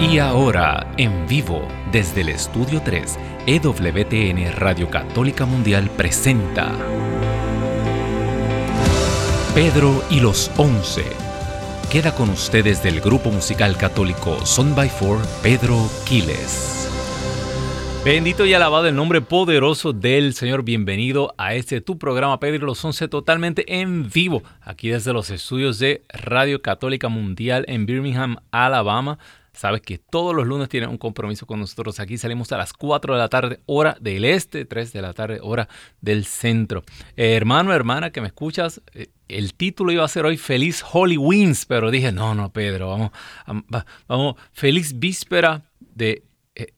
Y ahora, en vivo, desde el Estudio 3, EWTN Radio Católica Mundial presenta Pedro y los Once. Queda con ustedes del grupo musical católico Son by Four, Pedro Quiles. Bendito y alabado el nombre poderoso del Señor. Bienvenido a este tu programa Pedro y los Once totalmente en vivo, aquí desde los estudios de Radio Católica Mundial en Birmingham, Alabama. Sabes que todos los lunes tienen un compromiso con nosotros. Aquí salimos a las 4 de la tarde, hora del este, 3 de la tarde, hora del centro. Eh, hermano, hermana, que me escuchas, eh, el título iba a ser hoy Feliz Holy pero dije, no, no, Pedro, vamos, vamos, feliz víspera de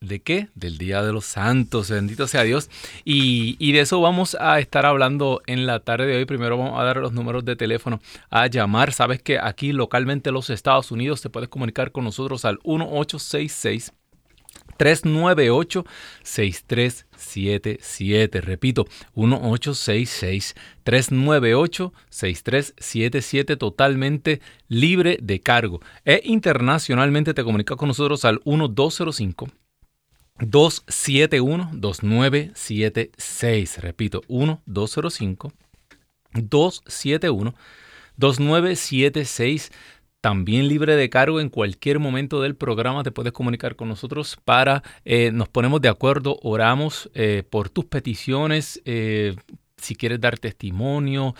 ¿De qué? Del Día de los Santos, bendito sea Dios. Y, de eso vamos a estar hablando en la tarde de hoy. Primero vamos a dar los números de teléfono a llamar. Sabes que aquí localmente en los Estados Unidos te puedes comunicar con nosotros al 1866. 398-6377. Repito, 1866-398-6377, totalmente libre de cargo. E internacionalmente te comunicas con nosotros al 1205. 271-2976. Repito, 1-205-271-2976. También libre de cargo en cualquier momento del programa te puedes comunicar con nosotros para, eh, nos ponemos de acuerdo, oramos eh, por tus peticiones, eh, si quieres dar testimonio.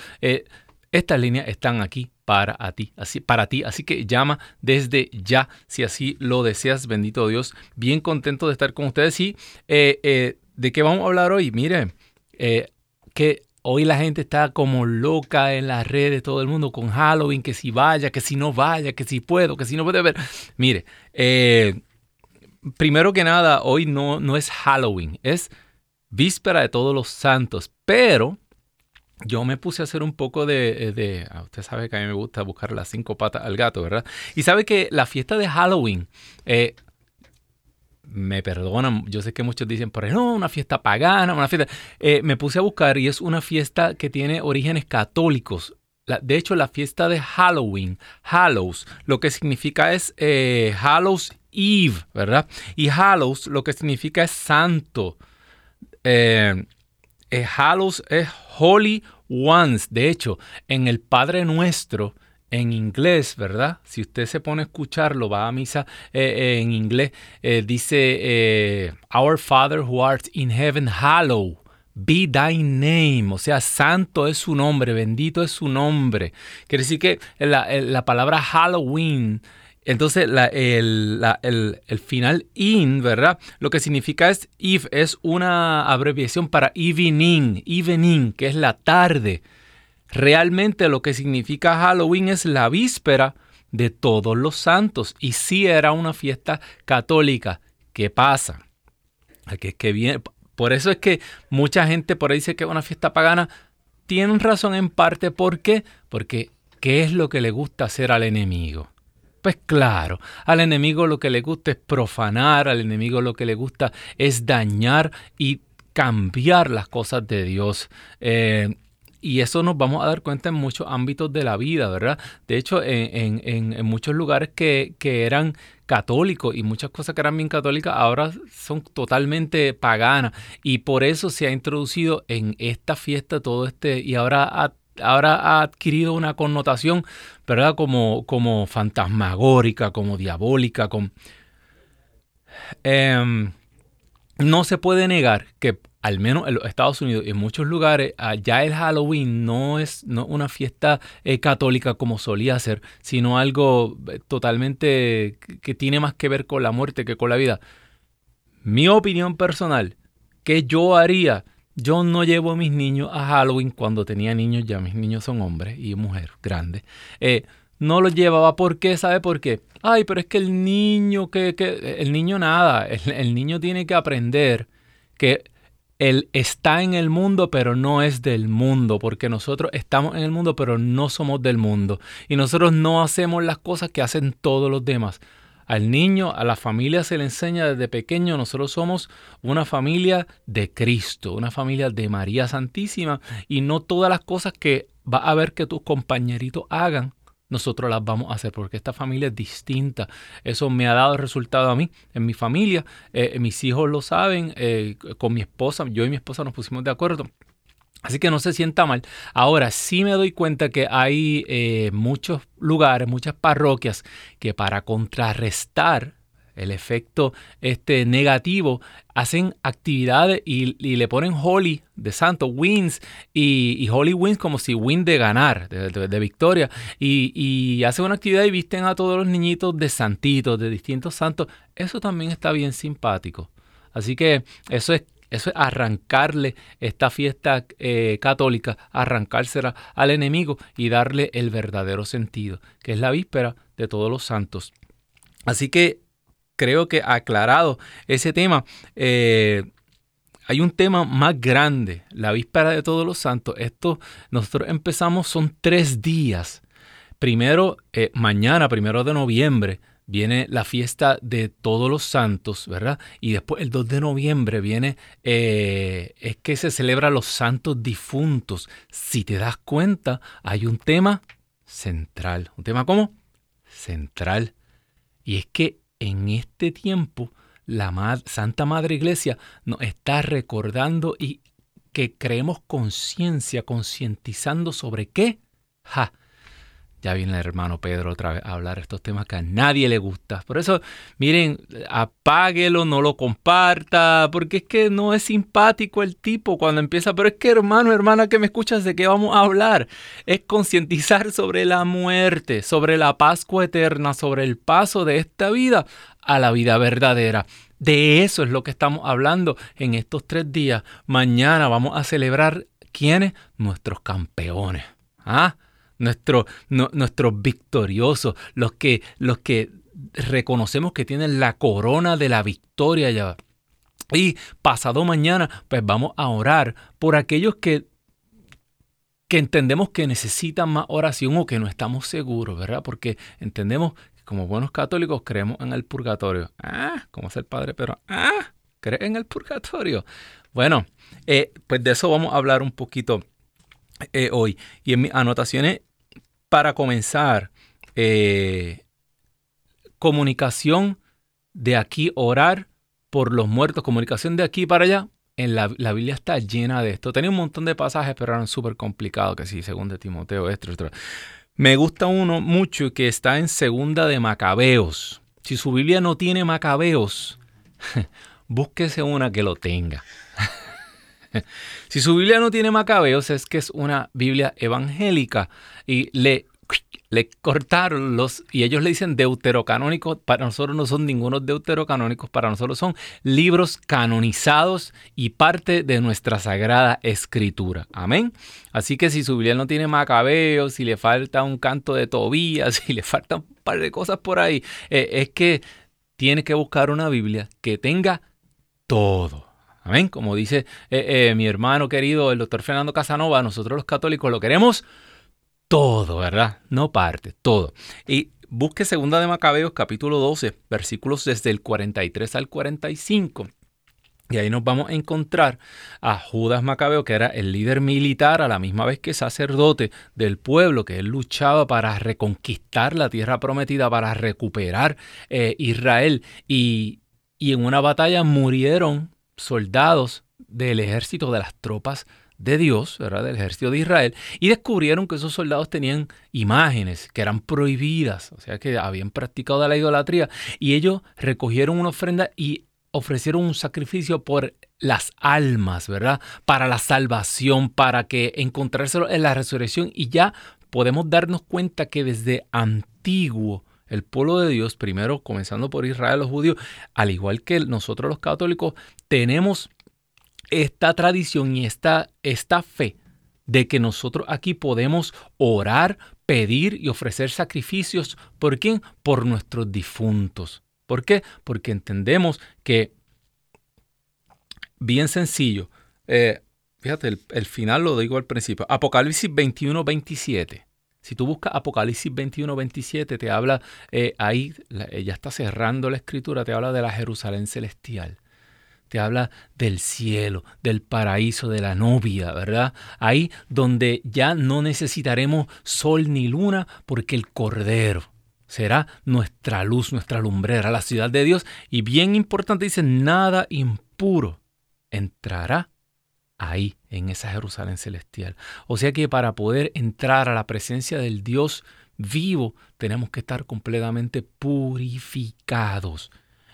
estas líneas están aquí para ti, así, para ti. Así que llama desde ya, si así lo deseas, bendito Dios. Bien contento de estar con ustedes. Y eh, eh, de qué vamos a hablar hoy. Mire, eh, que hoy la gente está como loca en las redes, todo el mundo con Halloween, que si vaya, que si no vaya, que si puedo, que si no puede ver. Mire, primero que nada, hoy no, no es Halloween, es víspera de todos los santos, pero yo me puse a hacer un poco de, de, ah, Usted sabe que a mí me gusta buscar las cinco patas al gato, ¿verdad? Y sabe que la fiesta de Halloween, eh, me perdonan, yo sé que muchos dicen, pero no, una fiesta pagana, una fiesta... Eh, me puse a buscar y es una fiesta que tiene orígenes católicos. de hecho, la fiesta de Halloween, Hallows, lo que significa es eh, Hallows Eve, ¿verdad? Y Hallows lo que significa es santo. Eh, eh, Hallows es Holy Ones. De hecho, en el Padre Nuestro, en inglés, ¿verdad? Si usted se pone a escucharlo, va a misa eh, eh, en inglés, dice, Our Father who art in heaven, hallowed be thy name. O sea, santo es su nombre, bendito es su nombre. Quiere decir que la, la palabra Halloween entonces, el, final in, ¿verdad? Lo que significa es if, es una abreviación para evening, evening, que es la tarde. Realmente lo que significa Halloween es la víspera de todos los santos. Y sí era una fiesta católica. ¿Qué pasa? Por eso es que mucha gente por ahí dice que es una fiesta pagana. Tienen razón en parte. ¿Por qué? Porque ¿qué es lo que le gusta hacer al enemigo? Pues claro, al enemigo lo que le gusta es profanar, al enemigo lo que le gusta es dañar y cambiar las cosas de Dios. Eh, y eso nos vamos a dar cuenta en muchos ámbitos de la vida, ¿verdad? De hecho, en, muchos lugares que, que, eran católicos y muchas cosas que eran bien católicas ahora son totalmente paganas. Y por eso se ha introducido en esta fiesta todo este, y ahora ha ahora ha adquirido una connotación, ¿verdad? Como, como fantasmagórica, como diabólica. Em, no se puede negar que al menos en los Estados Unidos y en muchos lugares, ah, ya el Halloween no es no una fiesta eh, católica como solía ser, sino algo eh, totalmente que tiene más que ver con la muerte que con la vida. Mi opinión personal, ¿qué yo haría yo no llevo a mis niños a Halloween cuando tenía niños, ya mis niños son hombres y mujeres grandes. Eh, no los llevaba, ¿por qué? ¿Sabe por qué? Ay, pero es que el niño, que, que el niño nada, el, niño tiene que aprender que él está en el mundo, pero no es del mundo, porque nosotros estamos en el mundo, pero no somos del mundo. Y nosotros no hacemos las cosas que hacen todos los demás. Al niño, a la familia se le enseña desde pequeño, nosotros somos una familia de Cristo, una familia de María Santísima y no todas las cosas que va a ver que tus compañeritos hagan, nosotros las vamos a hacer, porque esta familia es distinta. Eso me ha dado resultado a mí, en mi familia. Eh, mis hijos lo saben, eh, con mi esposa, yo y mi esposa nos pusimos de acuerdo. Así que no se sienta mal. Ahora sí me doy cuenta que hay eh, muchos lugares, muchas parroquias que para contrarrestar el efecto este, negativo, hacen actividades y, le ponen Holy de santo, wins, y, Holy wins como si win de ganar, de, victoria, y, y, hacen una actividad y visten a todos los niñitos de santitos, de distintos santos. Eso también está bien simpático. Así que eso es eso es arrancarle esta fiesta eh, católica, arrancársela al enemigo y darle el verdadero sentido, que es la víspera de todos los santos. Así que creo que aclarado ese tema, eh, hay un tema más grande, la víspera de todos los santos. Esto nosotros empezamos, son tres días. Primero, eh, mañana, primero de noviembre, viene la fiesta de todos los santos, ¿verdad? Y después el 2 de noviembre viene, eh, es que se celebra los santos difuntos. Si te das cuenta, hay un tema central. ¿Un tema cómo? Central. Y es que en este tiempo la Santa Madre Iglesia nos está recordando y que creemos conciencia, concientizando sobre qué? Ja, ya viene el hermano Pedro otra vez a hablar estos temas que a nadie le gusta. Por eso, miren, apáguelo, no lo comparta, porque es que no es simpático el tipo cuando empieza. Pero es que, hermano, hermana, que me escuchas, ¿de qué vamos a hablar? Es concientizar sobre la muerte, sobre la Pascua eterna, sobre el paso de esta vida a la vida verdadera. De eso es lo que estamos hablando en estos tres días. Mañana vamos a celebrar quiénes? Nuestros campeones. ¿Ah? Nuestros nuestro victoriosos, los que, los que reconocemos que tienen la corona de la victoria ya. Y pasado mañana, pues vamos a orar por aquellos que, que entendemos que necesitan más oración o que no estamos seguros, ¿verdad? Porque entendemos que como buenos católicos creemos en el purgatorio. Ah, como es el Padre, pero ah, cree en el purgatorio. Bueno, eh, pues de eso vamos a hablar un poquito eh, hoy. Y en mis anotaciones para comenzar, eh, comunicación de aquí, orar por los muertos, comunicación de aquí para allá. En la, Biblia está llena de esto. Tenía un montón de pasajes, pero eran súper complicados, que sí, según de Timoteo, esto, esto. Me gusta uno mucho que está en segunda de Macabeos. Si su Biblia no tiene Macabeos, búsquese una que lo tenga. si su Biblia no tiene macabeos, es que es una Biblia evangélica y le, le cortaron los, y ellos le dicen deuterocanónicos, para nosotros no son ninguno deuterocanónicos, para nosotros son libros canonizados y parte de nuestra sagrada escritura. Amén. Así que si su Biblia no tiene macabeos, si le falta un canto de Tobías, si le falta un par de cosas por ahí, eh, es que tiene que buscar una Biblia que tenga todo. Amén. Como dice eh, eh, mi hermano querido, el doctor Fernando Casanova, nosotros los católicos lo queremos todo, ¿verdad? No parte, todo. Y busque segunda de Macabeos capítulo 12, versículos desde el 43 al 45. Y ahí nos vamos a encontrar a Judas Macabeo, que era el líder militar, a la misma vez que sacerdote del pueblo, que él luchaba para reconquistar la tierra prometida, para recuperar eh, Israel. Y, y en una batalla murieron soldados del ejército de las tropas de Dios, ¿verdad? del ejército de Israel, y descubrieron que esos soldados tenían imágenes que eran prohibidas, o sea que habían practicado la idolatría, y ellos recogieron una ofrenda y ofrecieron un sacrificio por las almas, ¿verdad? Para la salvación, para que encontrárselo en la resurrección, y ya podemos darnos cuenta que desde antiguo, el pueblo de Dios, primero comenzando por Israel, los judíos, al igual que nosotros los católicos, tenemos esta tradición y esta, esta fe de que nosotros aquí podemos orar, pedir y ofrecer sacrificios. ¿Por quién? Por nuestros difuntos. ¿Por qué? Porque entendemos que, bien sencillo, eh, fíjate, el, el, final lo digo al principio, Apocalipsis 21, 27. Si tú buscas Apocalipsis 21, 27, te habla, eh, ahí ya está cerrando la escritura, te habla de la Jerusalén celestial. te habla del cielo, del paraíso, de la novia, ¿verdad? Ahí donde ya no necesitaremos sol ni luna porque el Cordero será nuestra luz, nuestra lumbrera, la ciudad de Dios. Y bien importante dice, nada impuro entrará ahí, en esa Jerusalén celestial. O sea que para poder entrar a la presencia del Dios vivo, tenemos que estar completamente purificados.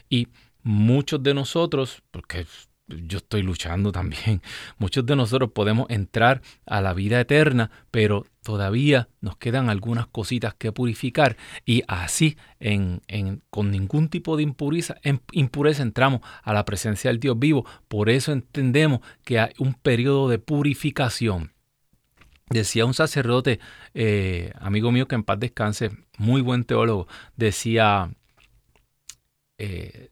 Y muchos de nosotros, porque yo estoy luchando también. Muchos de nosotros podemos entrar a la vida eterna, pero todavía nos quedan algunas cositas que purificar y así en, con ningún tipo de impureza, en, impureza entramos a la presencia del Dios vivo. Por eso entendemos que hay un periodo de purificación. Decía un sacerdote, eh, amigo mío que en paz descanse, muy buen teólogo, decía, eh,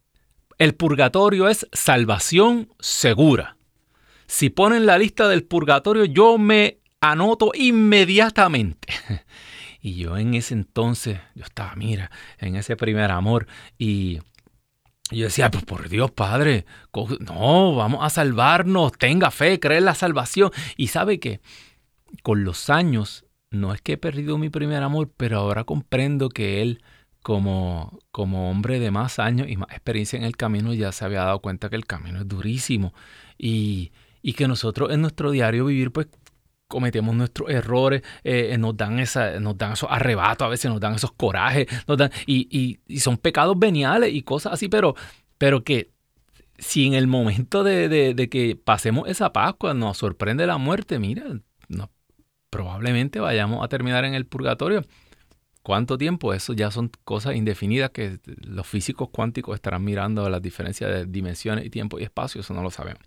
el purgatorio es salvación segura. Si ponen la lista del purgatorio, yo me anoto inmediatamente. Y yo en ese entonces, yo estaba, mira, en ese primer amor y yo decía, pues por Dios, Padre, no, vamos a salvarnos, tenga fe, cree en la salvación. Y sabe que con los años, no es que he perdido mi primer amor, pero ahora comprendo que Él como, como hombre de más años y más experiencia en el camino, ya se había dado cuenta que el camino es durísimo. Y, que nosotros en nuestro diario vivir, pues cometemos nuestros errores, eh, nos, dan esa, nos dan esos arrebatos, a veces nos dan esos corajes, nos dan, y, son pecados veniales y cosas así, pero, pero que si en el momento de, que pasemos esa Pascua nos sorprende la muerte, mira, probablemente vayamos a terminar en el purgatorio ¿Cuánto tiempo? Eso ya son cosas indefinidas que los físicos cuánticos estarán mirando las diferencias de dimensiones y tiempo y espacio, eso no lo sabemos.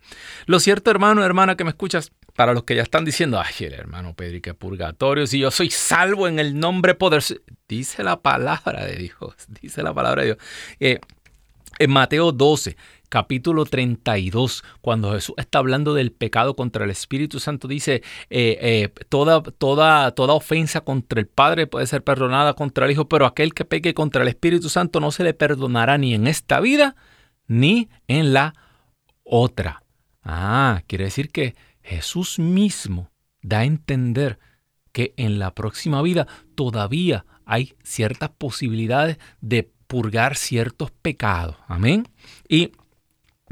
Lo cierto, hermano, hermana, que me escuchas, para los que ya están diciendo, ay, el hermano Pedro, que purgatorio, si yo soy salvo en el nombre poderoso, dice la palabra de Dios, dice la palabra de Dios. Eh, en Mateo 12, capítulo 32, cuando Jesús está hablando del pecado contra el Espíritu Santo, dice, eh, eh, toda, toda, toda ofensa contra el Padre puede ser perdonada contra el Hijo, pero aquel que peque contra el Espíritu Santo no se le perdonará ni en esta vida ni en la otra. Ah, quiere decir que Jesús mismo da a entender que en la próxima vida todavía hay ciertas posibilidades de purgar ciertos pecados. Amén. Y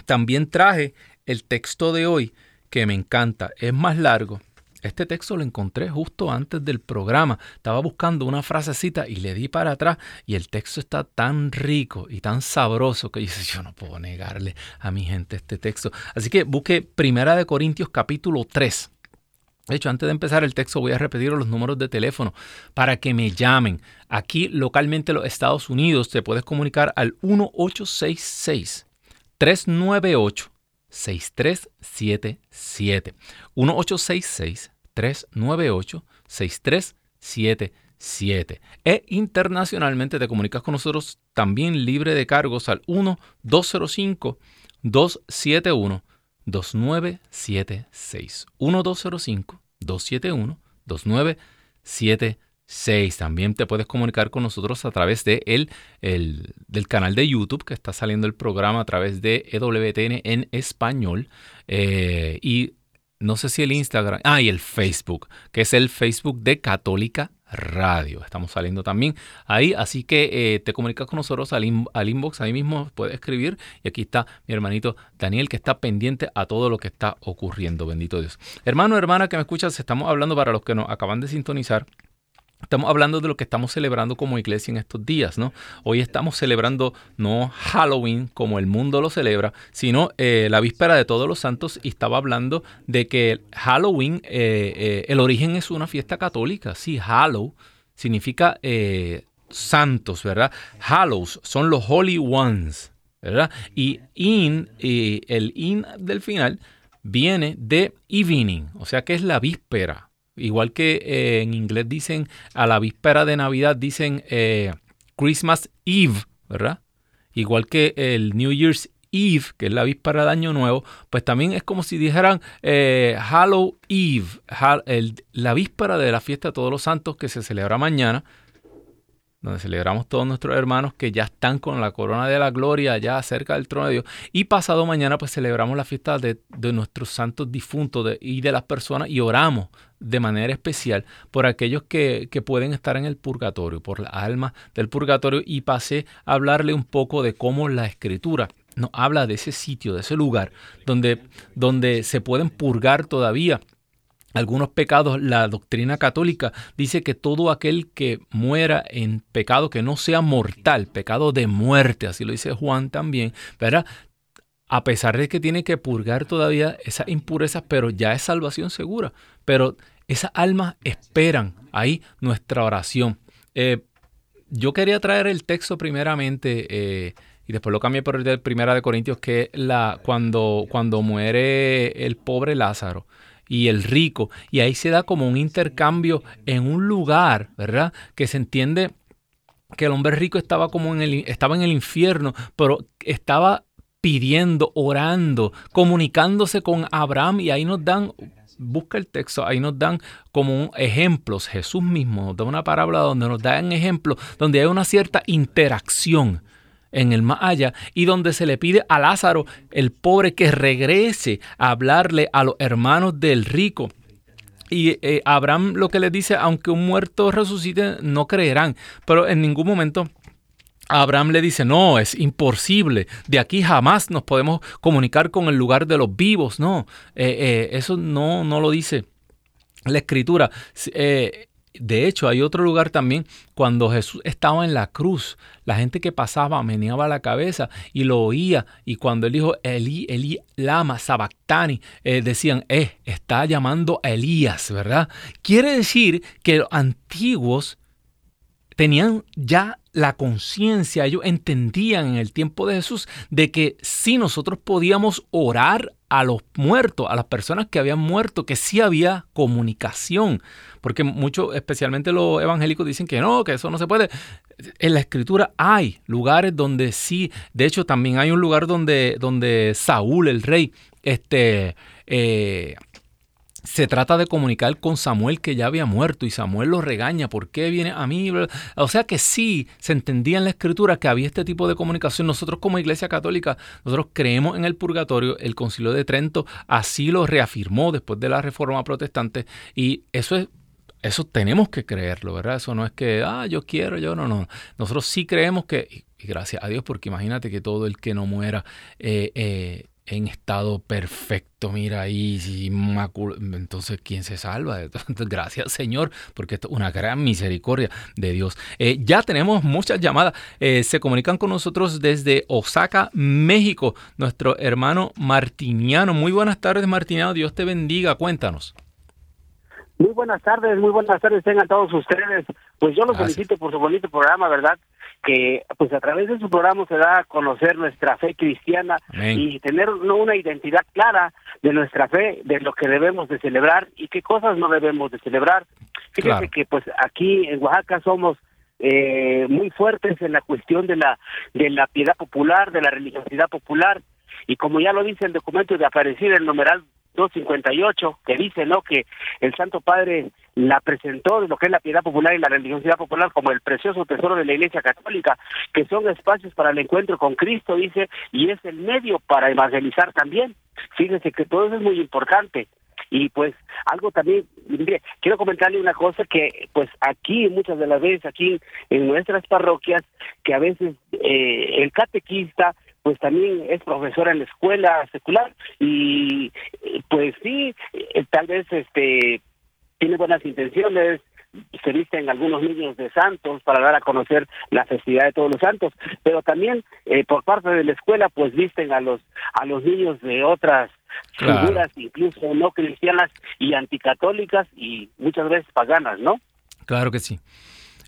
también traje el texto de hoy que me encanta, es más largo. Este texto lo encontré justo antes del programa. Estaba buscando una frasecita y le di para atrás y el texto está tan rico y tan sabroso que dice, yo no puedo negarle a mi gente este texto. Así que busque Primera de Corintios capítulo 3. De hecho, antes de empezar el texto voy a repetir los números de teléfono para que me llamen. Aquí localmente en los Estados Unidos te puedes comunicar al 1866 398 6377 1866 398 6377 e internacionalmente te comunicas con nosotros también libre de cargos al 1 205 271 2976 1205 271 2976 6. También te puedes comunicar con nosotros a través de el, del canal de YouTube que está saliendo el programa a través de EWTN en español. Eh, y no sé si el Instagram, ah, y el Facebook, que es el Facebook de Católica Radio. Estamos saliendo también ahí, así que eh, te comunicas con nosotros al, al, inbox, ahí mismo puedes escribir. Y aquí está mi hermanito Daniel, que está pendiente a todo lo que está ocurriendo, bendito Dios. Hermano, hermana que me escuchas, estamos hablando para los que nos acaban de sintonizar Estamos hablando de lo que estamos celebrando como iglesia en estos días, ¿no? Hoy estamos celebrando no Halloween como el mundo lo celebra, sino eh, la víspera de todos los santos y estaba hablando de que Halloween, eh, eh, el origen es una fiesta católica, sí, Hallow significa santos, ¿verdad? Hallows son los holy ones, ¿verdad? Y in, el in del final viene de evening, o sea que es la víspera, Igual que eh, en inglés dicen a la víspera de Navidad, dicen eh, Christmas Eve, ¿verdad? Igual que el New Year's Eve, que es la víspera de Año Nuevo, pues también es como si dijeran eh, Halloween Eve, la víspera de la fiesta de todos los santos que se celebra mañana. donde celebramos todos nuestros hermanos que ya están con la corona de la gloria ya cerca del trono de Dios. Y pasado mañana pues celebramos la fiesta de, nuestros santos difuntos y de las personas y oramos de manera especial por aquellos que, que, pueden estar en el purgatorio, por la alma del purgatorio y pasé a hablarle un poco de cómo la escritura nos habla de ese sitio, de ese lugar donde, donde se pueden purgar todavía algunos pecados, la doctrina católica dice que todo aquel que muera en pecado que no sea mortal, pecado de muerte, así lo dice Juan también, ¿verdad? A pesar de que tiene que purgar todavía esas impurezas, pero ya es salvación segura. Pero esas almas esperan ahí nuestra oración. Eh, yo quería traer el texto primeramente eh, y después lo cambié por el de Primera de Corintios, que la, cuando, cuando muere el pobre Lázaro y el rico. Y ahí se da como un intercambio en un lugar, ¿verdad? Que se entiende que el hombre rico estaba como en el, estaba en el infierno, pero estaba pidiendo, orando, comunicándose con Abraham y ahí nos dan busca el texto, ahí nos dan como ejemplos, Jesús mismo nos da una parábola donde nos dan ejemplos, donde hay una cierta interacción en el más allá y donde se le pide a Lázaro, el pobre, que regrese a hablarle a los hermanos del rico. Y eh, Abraham lo que le dice, aunque un muerto resucite, no creerán. Pero en ningún momento Abraham le dice, no, es imposible, de aquí jamás nos podemos comunicar con el lugar de los vivos. No, eh, eh, eso no, no lo dice la escritura. De hecho, hay otro lugar también, cuando Jesús estaba en la cruz, la gente que pasaba meneaba la cabeza y lo oía, y cuando él dijo Elí, Elí, lama, sabactani, eh, decían, eh, está llamando a Elías, ¿verdad? Quiere decir que los antiguos tenían ya la conciencia, ellos entendían en el tiempo de Jesús de que si nosotros podíamos orar a los muertos, a las personas que habían muerto, que sí había comunicación. Porque muchos, especialmente los evangélicos, dicen que no, que eso no se puede. En la escritura hay lugares donde sí. De hecho, también hay un lugar donde, donde Saúl, el rey, este, eh, se trata de comunicar con Samuel que ya había muerto y Samuel lo regaña, ¿por qué viene a mí? O sea que sí, se entendía en la escritura que había este tipo de comunicación. Nosotros como Iglesia Católica, nosotros creemos en el purgatorio, el concilio de Trento así lo reafirmó después de la reforma protestante y eso es eso tenemos que creerlo, ¿verdad? Eso no es que, ah, yo quiero, yo no, no. Nosotros sí creemos que, y gracias a Dios, porque imagínate que todo el que no muera eh, eh, en estado perfecto, mira ahí, entonces ¿quién se salva? Entonces, gracias Señor, porque esto es una gran misericordia de Dios. Eh, ya tenemos muchas llamadas, eh, se comunican con nosotros desde Osaka, México, nuestro hermano Martiniano. Muy buenas tardes Martiniano, Dios te bendiga, cuéntanos. Muy buenas tardes, muy buenas tardes tengan todos ustedes. Pues yo los felicito por su bonito programa, ¿verdad? Que pues a través de su programa se da a conocer nuestra fe cristiana y tener una identidad clara de nuestra fe, de lo que debemos de celebrar y qué cosas no debemos de celebrar. Fíjense que pues aquí en Oaxaca somos eh, muy fuertes en la cuestión de la de la piedad popular, de la religiosidad popular. Y como ya lo dice el documento de aparecer el numeral 258 que dice no que el Santo Padre la presentó de lo que es la piedad popular y la religiosidad popular como el precioso tesoro de la Iglesia Católica, que son espacios para el encuentro con Cristo, dice, y es el medio para evangelizar también. Fíjense que todo eso es muy importante. Y pues algo también, quiero comentarle una cosa que pues aquí muchas de las veces, aquí en nuestras parroquias, que a veces eh, el catequista pues también es profesor en la escuela secular y pues sí, eh, tal vez este tiene buenas intenciones, se visten algunos niños de santos para dar a conocer la festividad de todos los santos, pero también eh, por parte de la escuela pues visten a los a los niños de otras figuras incluso no cristianas y anticatólicas y muchas veces paganas, ¿no? Claro que sí.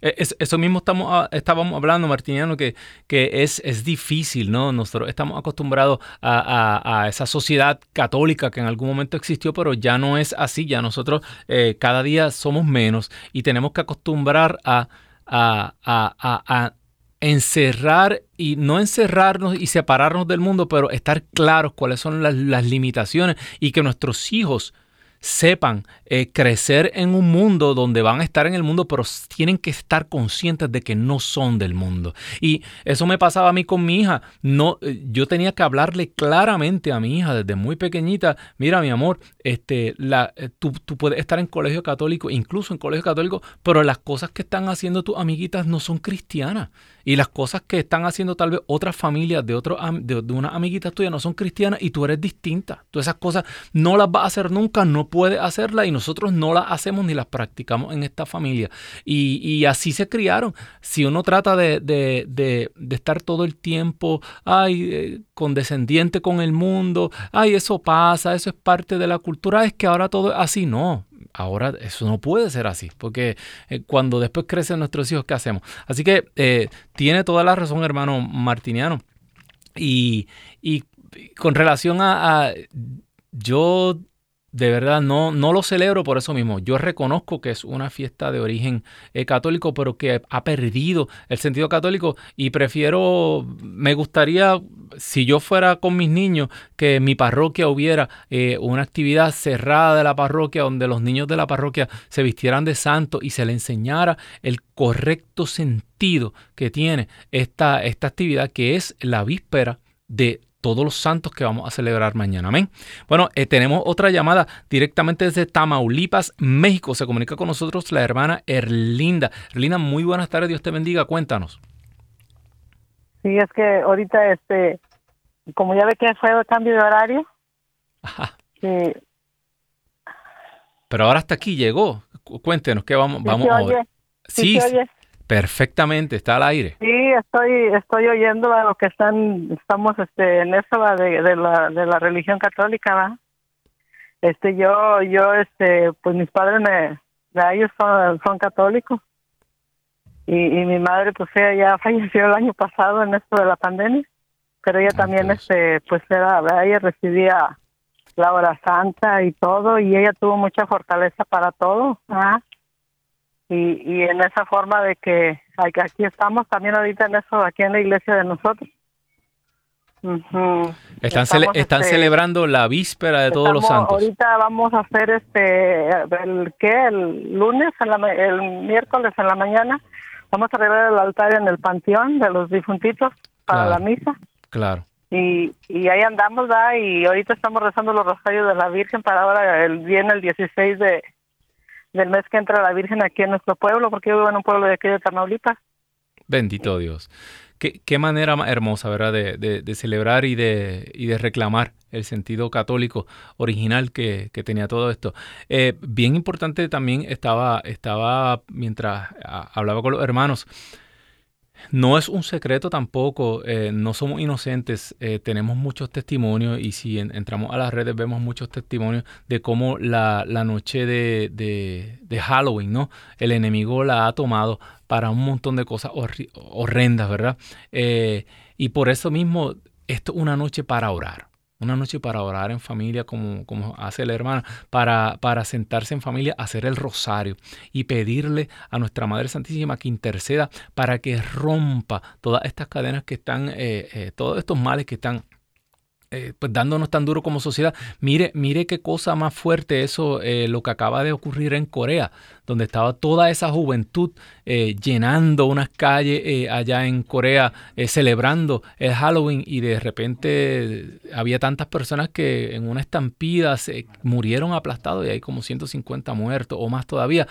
Eh, eso mismo estamos, estábamos hablando, Martiniano, que, que es, es difícil, ¿no? Nosotros estamos acostumbrados a, esa sociedad católica que en algún momento existió, pero ya no es así, ya nosotros eh, cada día somos menos y tenemos que acostumbrar a, a, encerrar y no encerrarnos y separarnos del mundo, pero estar claros cuáles son las, las limitaciones y que nuestros hijos sepan eh, crecer en un mundo donde van a estar en el mundo, pero tienen que estar conscientes de que no son del mundo. Y eso me pasaba a mí con mi hija. No, eh, yo tenía que hablarle claramente a mi hija desde muy pequeñita. Mira, mi amor, este, la, eh, tú, tú, puedes estar en colegio católico, incluso en colegio católico, pero las cosas que están haciendo tus amiguitas no son cristianas. Y las cosas que están haciendo tal vez otras familias de, otro, de, de una amiguita tuya no son cristianas y tú eres distinta. Tú esas cosas no las vas a hacer nunca, no puedes hacerlas y nosotros no las hacemos ni las practicamos en esta familia. Y, así se criaron. Si uno trata de, de, estar todo el tiempo, ay, eh, condescendiente con el mundo, ay, eso pasa, eso es parte de la cultura, es que ahora todo es así. No, ahora eso no puede ser así, porque eh, cuando después crecen nuestros hijos, ¿qué hacemos? Así que eh, tiene toda la razón, hermano Martiniano. Y, con relación a yo de verdad no, no lo celebro por eso mismo. Yo reconozco que es una fiesta de origen eh, católico, pero que ha perdido el sentido católico y prefiero, me gustaría, si yo fuera con mis niños, que mi parroquia hubiera eh, una actividad cerrada de la parroquia donde los niños de la parroquia se vistieran de santo y se le enseñara el correcto sentido que tiene esta, esta actividad que es la víspera de todos los santos que vamos a celebrar mañana. Amén. Bueno, eh, tenemos otra llamada directamente desde Tamaulipas, México. Se comunica con nosotros la hermana Erlinda. Erlinda, muy buenas tardes. Dios te bendiga. Cuéntanos. Sí, es que ahorita, este, como ya ve que fue el cambio de horario. Ajá. Pero ahora hasta aquí llegó. Cuéntenos qué vamos, vamos a. Sí, sí, Perfectamente, está al aire. Sí, estoy estoy oyendo a lo que están estamos este en eso de, de la de la religión católica, ¿va? Este yo yo este pues mis padres me ellos son, son católicos. Y, y mi madre pues ella ya falleció el año pasado en esto de la pandemia, pero ella también este pues era ella recibía la hora santa y todo y ella tuvo mucha fortaleza para todo, ¿ah? Y, y en esa forma de que aquí estamos también ahorita en eso, aquí en la iglesia de nosotros. Están, están este, celebrando la víspera de todos los santos. Ahorita vamos a hacer este, el que el lunes, el miércoles en la mañana, vamos a arreglar el altar en el panteón de los difuntitos para la misa. Claro. Y, y ahí andamos, ¿verdad? Y ahorita estamos rezando los rosarios de la Virgen para ahora, el viene el 16 de, del mes que entra la Virgen aquí en nuestro pueblo, porque yo vivo en un pueblo de aquí de Tamaulipas. Bendito Dios. Qué, manera hermosa, ¿verdad?, de, celebrar y de, reclamar el sentido católico original que, tenía todo esto. Eh, bien importante también estaba, estaba mientras hablaba con los hermanos, no es un secreto tampoco, eh, no somos inocentes, eh, tenemos muchos testimonios y si entramos a las redes vemos muchos testimonios de cómo la, noche de, de, Halloween, ¿no? El enemigo la ha tomado para un montón de cosas horrendas, ¿verdad? Eh, y por eso mismo, esto es una noche para orar una noche para orar en familia, como, como hace la hermana, para, para sentarse en familia, hacer el rosario y pedirle a nuestra Madre Santísima que interceda para que rompa todas estas cadenas que están, eh, eh, todos estos males que están eh, pues dándonos tan duro como sociedad. Mire, mire qué cosa más fuerte eso, lo que acaba de ocurrir en Corea, donde estaba toda esa juventud eh, llenando unas calles eh, allá en Corea, eh, celebrando el Halloween y de repente había tantas personas que en una estampida se murieron aplastados y hay como 150 muertos o más todavía.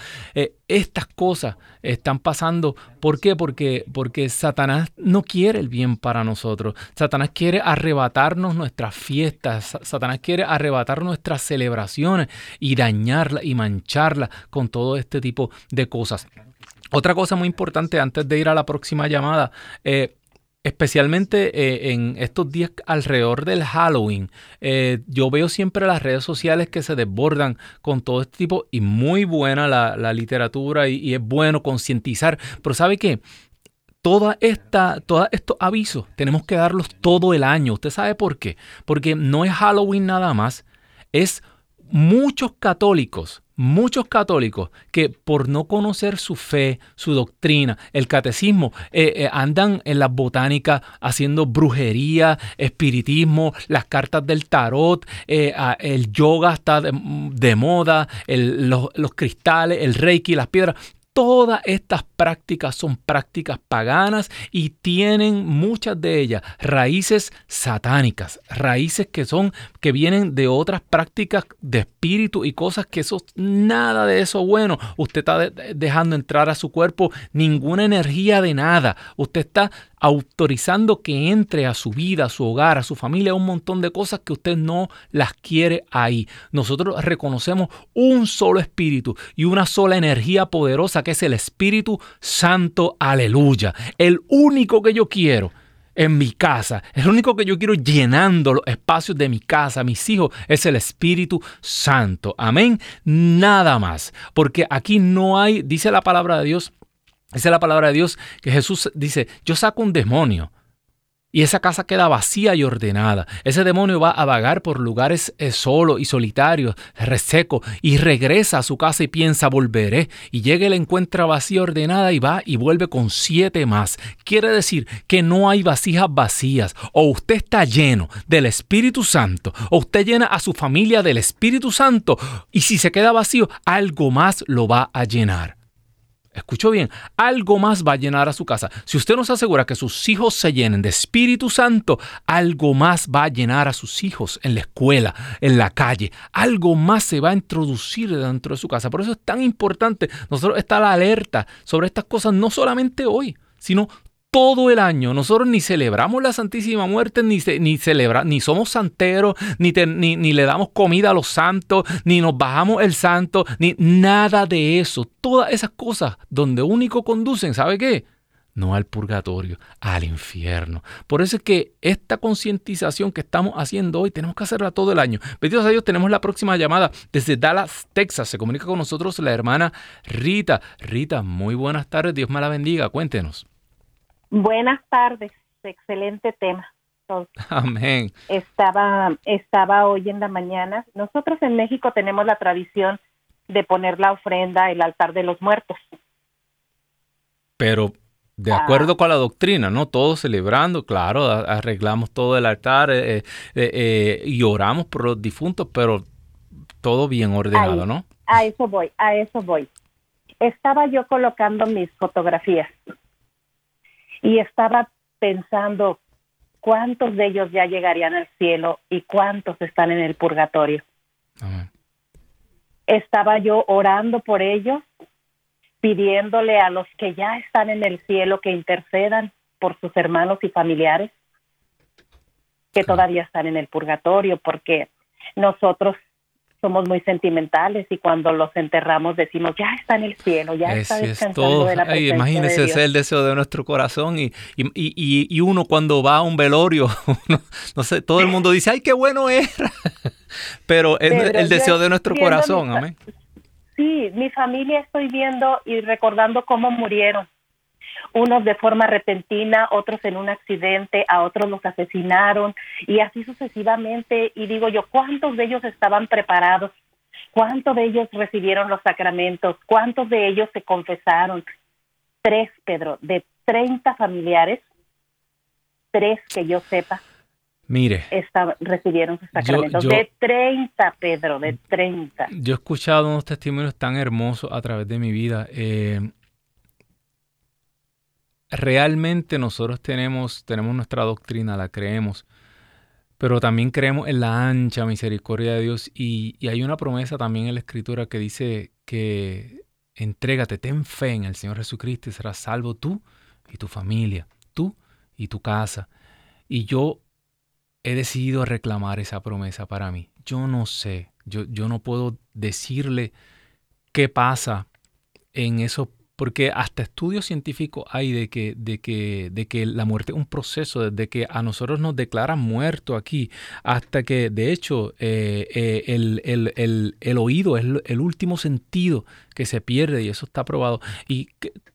estas cosas están pasando. ¿Por qué? Porque, porque Satanás no quiere el bien para nosotros. Satanás quiere arrebatarnos nuestras fiestas. Satanás quiere arrebatar nuestras celebraciones y dañarlas y mancharlas con todo esto este tipo de cosas. Otra cosa muy importante antes de ir a la próxima llamada, eh, especialmente eh, en estos días alrededor del Halloween, eh, yo veo siempre las redes sociales que se desbordan con todo este tipo y muy buena la, literatura y, es bueno concientizar, pero ¿sabe qué? Toda esta, todos estos avisos tenemos que darlos todo el año. ¿Usted sabe por qué? Porque no es Halloween nada más, es muchos católicos muchos católicos que por no conocer su fe, su doctrina, el catecismo, eh, eh, andan en las botánicas haciendo brujería, espiritismo, las cartas del tarot, eh, el yoga está de, moda, los, los cristales, el reiki, las piedras. Todas estas prácticas son prácticas paganas y tienen muchas de ellas raíces satánicas, raíces que son que vienen de otras prácticas de espíritu y cosas que eso nada de eso bueno. Usted está dejando entrar a su cuerpo ninguna energía de nada. Usted está autorizando que entre a su vida, a su hogar, a su familia, un montón de cosas que usted no las quiere ahí. Nosotros reconocemos un solo espíritu y una sola energía poderosa que es el Espíritu Santo. Aleluya. El único que yo quiero en mi casa. El único que yo quiero llenando los espacios de mi casa, mis hijos, es el Espíritu Santo. Amén. Nada más. Porque aquí no hay, dice la palabra de Dios, es la palabra de Dios que Jesús dice, yo saco un demonio y esa casa queda vacía y ordenada. Ese demonio va a vagar por lugares eh, solo y solitarios, reseco, y regresa a su casa y piensa, volveré. Y llega y la encuentra vacía, ordenada, y va y vuelve con siete más. Quiere decir que no hay vasijas vacías. O usted está lleno del Espíritu Santo, o usted llena a su familia del Espíritu Santo, y si se queda vacío, algo más lo va a llenar. Escuchó bien, algo más va a llenar a su casa. Si usted nos asegura que sus hijos se llenen de Espíritu Santo, algo más va a llenar a sus hijos en la escuela, en la calle. Algo más se va a introducir dentro de su casa. Por eso es tan importante nosotros estar alerta sobre estas cosas, no solamente hoy, sino todo el año. Nosotros ni celebramos la Santísima Muerte, ni, ni, celebra, ni somos santeros, ni, ni, le damos comida a los santos, ni nos bajamos el santo, ni nada de eso. Todas esas cosas donde único conducen, ¿sabe qué? No al purgatorio, al infierno. Por eso es que esta concientización que estamos haciendo hoy tenemos que hacerla todo el año. Bendito a Dios, tenemos la próxima llamada desde Dallas, Texas. Se comunica con nosotros la hermana Rita. Rita, muy buenas tardes, Dios me la bendiga, cuéntenos. Buenas tardes, excelente tema. Amén. Estaba, estaba hoy en la mañana. Nosotros en México tenemos la tradición de poner la ofrenda, el altar de los muertos. Pero de ah. acuerdo con la doctrina, ¿no? Todos celebrando, claro, arreglamos todo el altar eh, eh, eh, y oramos por los difuntos, pero todo bien ordenado, ¿no? A eso voy, a eso voy. Estaba yo colocando mis fotografías y estaba pensando cuántos de ellos ya llegarían al cielo y cuántos están en el purgatorio. Estaba yo orando por ellos, pidiéndole a los que ya están en el cielo que intercedan por sus hermanos y familiares que todavía están en el purgatorio, porque nosotros somos muy sentimentales y cuando los enterramos decimos, ya está en el cielo, ya está descansando de la Ay, Imagínese, ese es el deseo de nuestro corazón y, y, y, y, uno cuando va a un velorio, no sé, todo el mundo dice, ay, qué bueno era, pero es el deseo de nuestro corazón, amén. Sí, mi familia estoy viendo y recordando cómo murieron unos de forma repentina, otros en un accidente, a otros los asesinaron y así sucesivamente. Y digo yo, ¿cuántos de ellos estaban preparados? ¿Cuántos de ellos recibieron los sacramentos? ¿Cuántos de ellos se confesaron? Tres, Pedro, de 30 familiares, tres que yo sepa. Mire. recibieron sus sacramentos. de 30, Pedro, de 30. Yo he escuchado unos testimonios tan hermosos a través de mi vida. Eh, realmente nosotros tenemos, tenemos nuestra doctrina, la creemos, pero también creemos en la ancha misericordia de Dios y, hay una promesa también en la Escritura que dice que entrégate, ten fe en el Señor Jesucristo y serás salvo tú y tu familia, tú y tu casa. Y yo he decidido reclamar esa promesa para mí. Yo no sé, yo, yo no puedo decirle qué pasa en esos porque hasta estudios científicos hay de que, de que, de que la muerte es un proceso, desde que a nosotros nos declaran muerto aquí, hasta que de hecho eh, eh, el, oído es el último sentido que se pierde y eso está probado. ¿Y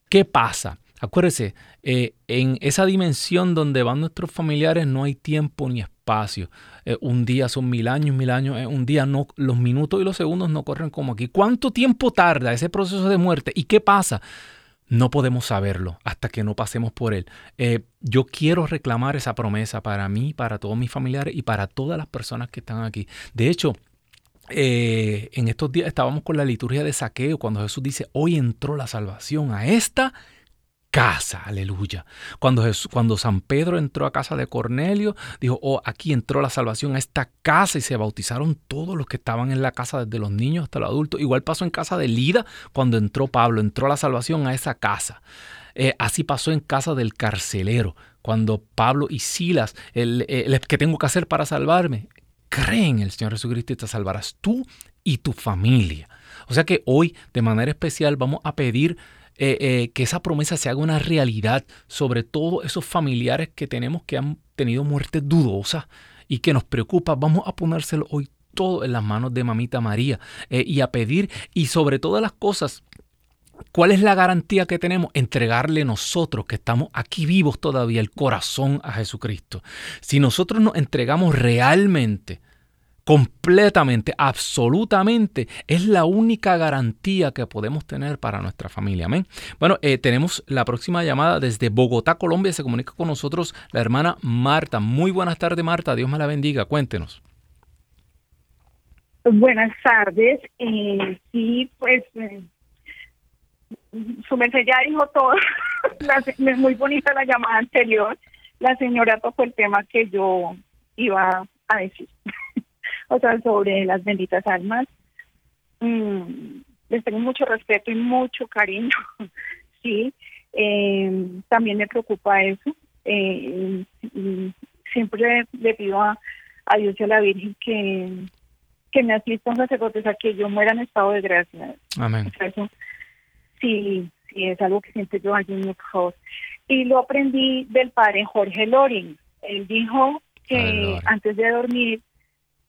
qué, pasa? Acuérdese, eh, en esa dimensión donde van nuestros familiares no hay tiempo ni espacio espacio. Eh, un día son mil años, mil años, eh, un día no, los minutos y los segundos no corren como aquí. ¿Cuánto tiempo tarda ese proceso de muerte? ¿Y qué pasa? No podemos saberlo hasta que no pasemos por él. Eh, yo quiero reclamar esa promesa para mí, para todos mis familiares y para todas las personas que están aquí. De hecho, en estos días estábamos con la liturgia de saqueo cuando Jesús dice, hoy entró la salvación a esta casa, aleluya. Cuando, cuando San Pedro entró a casa de Cornelio, dijo, oh, aquí entró la salvación a esta casa y se bautizaron todos los que estaban en la casa, desde los niños hasta los adultos. Igual pasó en casa de Lida cuando entró Pablo, entró la salvación a esa casa. Eh, así pasó en casa del carcelero, cuando Pablo y Silas, el, que tengo que hacer para salvarme? Creen en el Señor Jesucristo y te salvarás tú y tu familia. O sea que hoy, de manera especial, vamos a pedir eh, eh, que esa promesa se haga una realidad sobre todo esos familiares que tenemos que han tenido muertes dudosas y que nos preocupa. Vamos a ponérselo hoy todo en las manos de Mamita María eh, y a pedir y sobre todas las cosas ¿Cuál es la garantía que tenemos? Entregarle nosotros, que estamos aquí vivos todavía, el corazón a Jesucristo. Si nosotros nos entregamos realmente completamente, absolutamente, es la única garantía que podemos tener para nuestra familia. Amén. Bueno, eh, tenemos la próxima llamada desde Bogotá, Colombia. Se comunica con nosotros la hermana Marta. Muy buenas tardes, Marta. Dios me la bendiga. Cuéntenos. Buenas tardes. Eh, sí, pues eh, su merced ya dijo todo. muy bonita la llamada anterior. La señora tocó el tema que yo iba a decir o sea, sobre las benditas almas. Mm, les tengo mucho respeto y mucho cariño, sí. Eh, también me preocupa eso. Eh, siempre le pido a, Dios y a la Virgen que, que me asista un sacerdote, sea, que yo muera en estado de gracia. Amén. sí, sí, es algo que siempre yo allí mi Y lo aprendí del padre Jorge Loring. Él dijo que antes de dormir